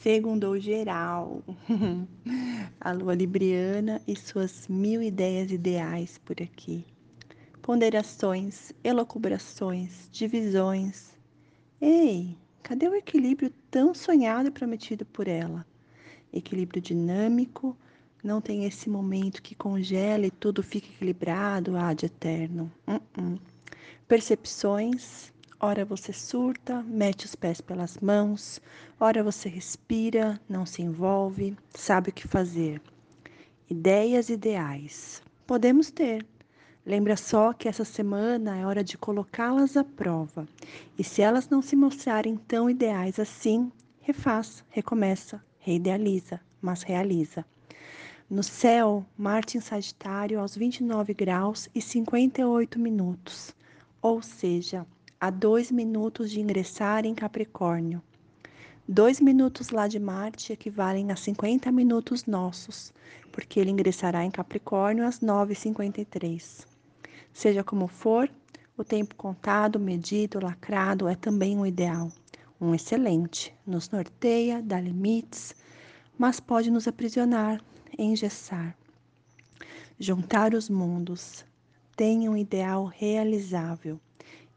Segundou geral. A lua libriana e suas mil ideias ideais por aqui. Ponderações, elocubrações, divisões. Ei, cadê o equilíbrio tão sonhado e prometido por ela? Equilíbrio dinâmico, não tem esse momento que congela e tudo fica equilibrado, ah, de eterno. Uh -uh. Percepções, Ora você surta, mete os pés pelas mãos, ora você respira, não se envolve, sabe o que fazer. Ideias ideais. Podemos ter. Lembra só que essa semana é hora de colocá-las à prova. E se elas não se mostrarem tão ideais assim, refaz, recomeça, reidealiza, mas realiza. No céu, Marte em Sagitário aos 29 graus e 58 minutos. Ou seja, a dois minutos de ingressar em Capricórnio. Dois minutos lá de Marte equivalem a 50 minutos nossos, porque ele ingressará em Capricórnio às 9h53. Seja como for, o tempo contado, medido, lacrado é também um ideal, um excelente. Nos norteia, dá limites, mas pode nos aprisionar, engessar. Juntar os mundos. Tenha um ideal realizável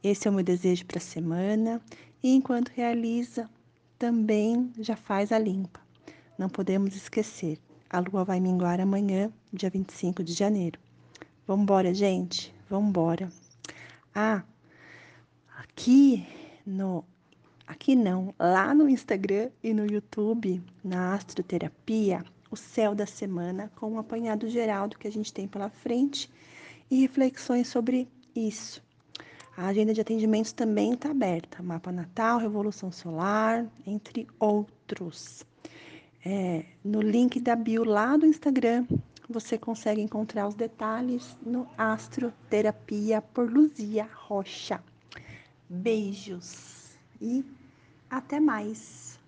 esse é o meu desejo para a semana. E enquanto realiza, também já faz a limpa. Não podemos esquecer. A lua vai minguar amanhã, dia 25 de janeiro. Vambora, gente. Vambora. Ah, aqui no aqui não, lá no Instagram e no YouTube, na Astroterapia, o céu da semana com um apanhado geral do que a gente tem pela frente e reflexões sobre isso. A agenda de atendimentos também está aberta. Mapa Natal, Revolução Solar, entre outros. É, no link da bio lá do Instagram, você consegue encontrar os detalhes no Astroterapia por Luzia Rocha. Beijos e até mais!